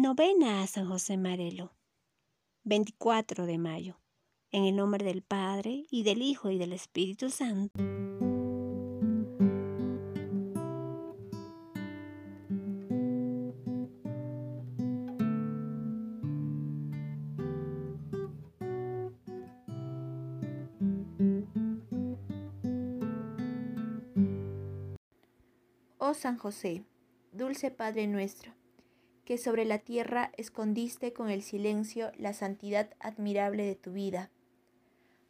Novena a San José Marelo. 24 de mayo. En el nombre del Padre, y del Hijo, y del Espíritu Santo. Oh San José, dulce Padre nuestro, que sobre la tierra escondiste con el silencio la santidad admirable de tu vida.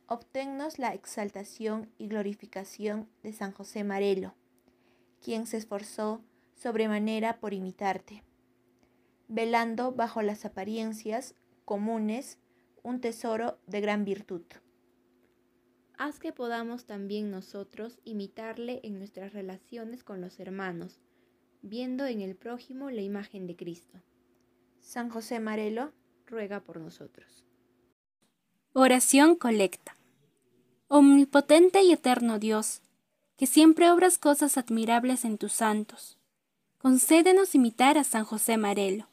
Obténnos la exaltación y glorificación de San José Marelo, quien se esforzó sobremanera por imitarte, velando bajo las apariencias comunes un tesoro de gran virtud. Haz que podamos también nosotros imitarle en nuestras relaciones con los hermanos, viendo en el prójimo la imagen de Cristo. San José Marelo ruega por nosotros. Oración colecta. Omnipotente y eterno Dios, que siempre obras cosas admirables en tus santos, concédenos imitar a San José Marelo,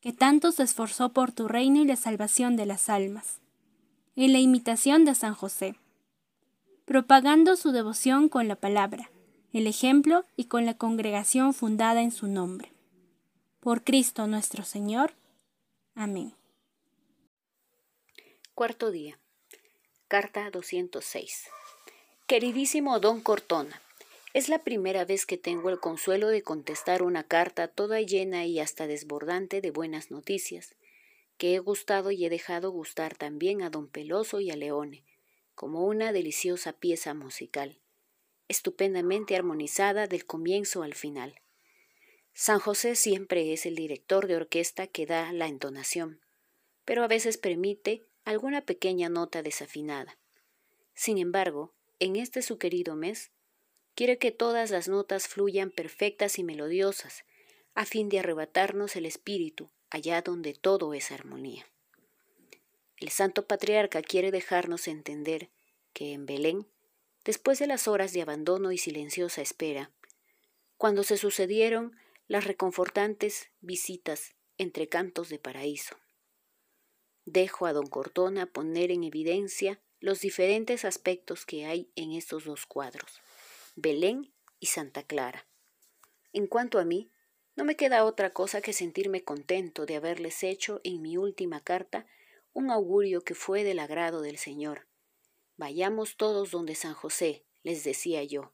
que tanto se esforzó por tu reino y la salvación de las almas, en la imitación de San José propagando su devoción con la palabra, el ejemplo y con la congregación fundada en su nombre. Por Cristo nuestro Señor. Amén. Cuarto día. Carta 206. Queridísimo don Cortona, es la primera vez que tengo el consuelo de contestar una carta toda llena y hasta desbordante de buenas noticias, que he gustado y he dejado gustar también a don Peloso y a Leone, como una deliciosa pieza musical, estupendamente armonizada del comienzo al final. San José siempre es el director de orquesta que da la entonación, pero a veces permite alguna pequeña nota desafinada. Sin embargo, en este su querido mes, quiere que todas las notas fluyan perfectas y melodiosas, a fin de arrebatarnos el espíritu allá donde todo es armonía. El Santo Patriarca quiere dejarnos entender que en Belén, después de las horas de abandono y silenciosa espera, cuando se sucedieron las reconfortantes visitas entre cantos de paraíso. Dejo a don Cortona poner en evidencia los diferentes aspectos que hay en estos dos cuadros, Belén y Santa Clara. En cuanto a mí, no me queda otra cosa que sentirme contento de haberles hecho en mi última carta un augurio que fue del agrado del Señor. Vayamos todos donde San José, les decía yo,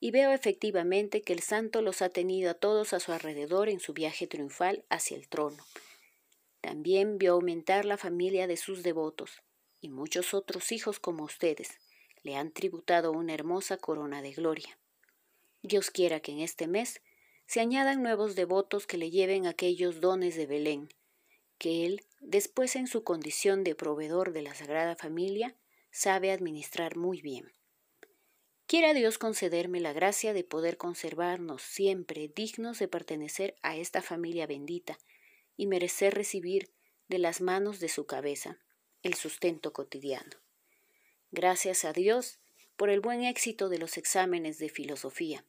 y veo efectivamente que el santo los ha tenido a todos a su alrededor en su viaje triunfal hacia el trono. También vio aumentar la familia de sus devotos, y muchos otros hijos como ustedes le han tributado una hermosa corona de gloria. Dios quiera que en este mes se añadan nuevos devotos que le lleven aquellos dones de Belén, que Él, después en su condición de proveedor de la Sagrada Familia, sabe administrar muy bien. Quiera Dios concederme la gracia de poder conservarnos siempre dignos de pertenecer a esta familia bendita y merecer recibir de las manos de su cabeza el sustento cotidiano. Gracias a Dios por el buen éxito de los exámenes de filosofía.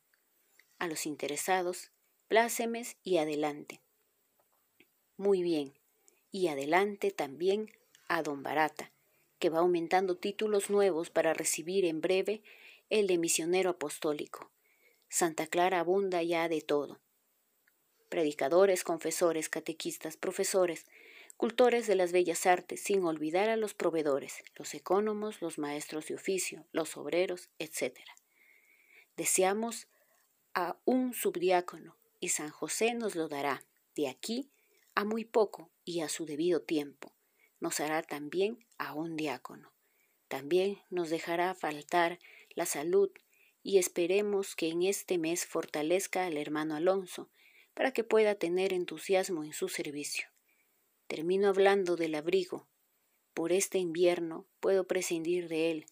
A los interesados, plácemes y adelante. Muy bien, y adelante también a don Barata, que va aumentando títulos nuevos para recibir en breve el de misionero apostólico. Santa Clara abunda ya de todo. Predicadores, confesores, catequistas, profesores, cultores de las bellas artes, sin olvidar a los proveedores, los ecónomos, los maestros de oficio, los obreros, etc. Deseamos a un subdiácono y San José nos lo dará de aquí a muy poco y a su debido tiempo. Nos hará también a un diácono. También nos dejará faltar la salud y esperemos que en este mes fortalezca al hermano Alonso para que pueda tener entusiasmo en su servicio. Termino hablando del abrigo. Por este invierno puedo prescindir de él,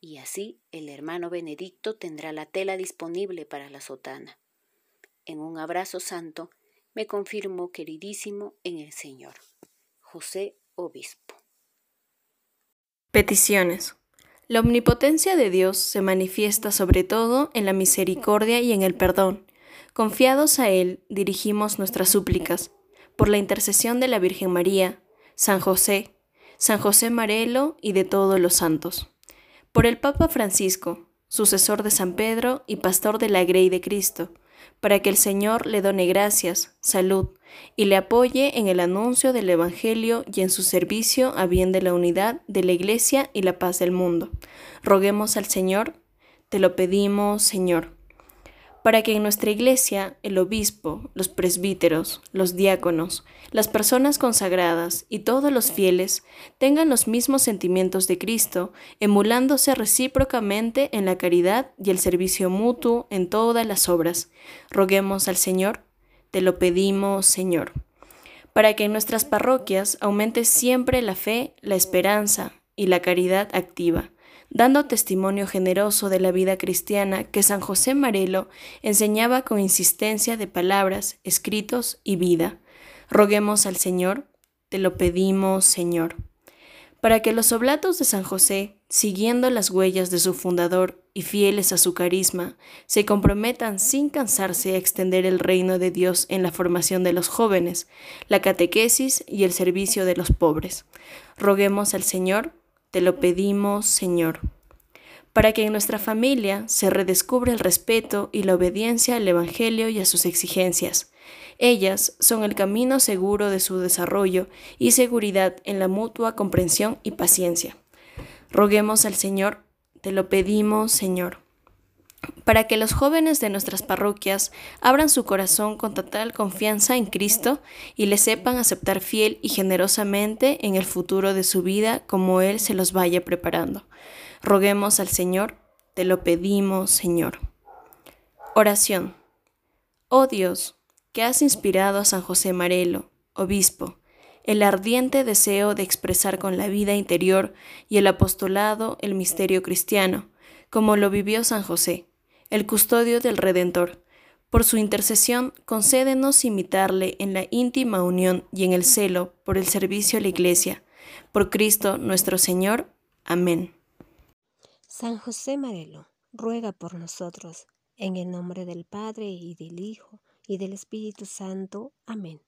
y así el hermano Benedicto tendrá la tela disponible para la sotana. En un abrazo santo me confirmo queridísimo en el Señor. José Obispo. Peticiones. La omnipotencia de Dios se manifiesta sobre todo en la misericordia y en el perdón. Confiados a Él, dirigimos nuestras súplicas. por la intercesión de la Virgen María, San José, San José Marelo y de todos los santos. Por el Papa Francisco, sucesor de San Pedro y pastor de la Grey de Cristo, para que el Señor le done gracias, salud, y le apoye en el anuncio del Evangelio y en su servicio a bien de la unidad de la Iglesia y la paz del mundo. Roguemos al Señor, te lo pedimos, Señor para que en nuestra iglesia el obispo, los presbíteros, los diáconos, las personas consagradas y todos los fieles tengan los mismos sentimientos de Cristo, emulándose recíprocamente en la caridad y el servicio mutuo en todas las obras. Roguemos al Señor, te lo pedimos, Señor, para que en nuestras parroquias aumente siempre la fe, la esperanza y la caridad activa dando testimonio generoso de la vida cristiana que San José Marelo enseñaba con insistencia de palabras, escritos y vida. Roguemos al Señor, te lo pedimos, Señor, para que los oblatos de San José, siguiendo las huellas de su fundador y fieles a su carisma, se comprometan sin cansarse a extender el reino de Dios en la formación de los jóvenes, la catequesis y el servicio de los pobres. Roguemos al Señor, te lo pedimos, Señor, para que en nuestra familia se redescubra el respeto y la obediencia al Evangelio y a sus exigencias. Ellas son el camino seguro de su desarrollo y seguridad en la mutua comprensión y paciencia. Roguemos al Señor, te lo pedimos, Señor para que los jóvenes de nuestras parroquias abran su corazón con total confianza en Cristo y le sepan aceptar fiel y generosamente en el futuro de su vida como Él se los vaya preparando. Roguemos al Señor, te lo pedimos, Señor. Oración. Oh Dios, que has inspirado a San José Marelo, obispo, el ardiente deseo de expresar con la vida interior y el apostolado el misterio cristiano, como lo vivió San José el custodio del Redentor. Por su intercesión, concédenos imitarle en la íntima unión y en el celo por el servicio a la Iglesia. Por Cristo nuestro Señor. Amén. San José Marelo, ruega por nosotros, en el nombre del Padre y del Hijo y del Espíritu Santo. Amén.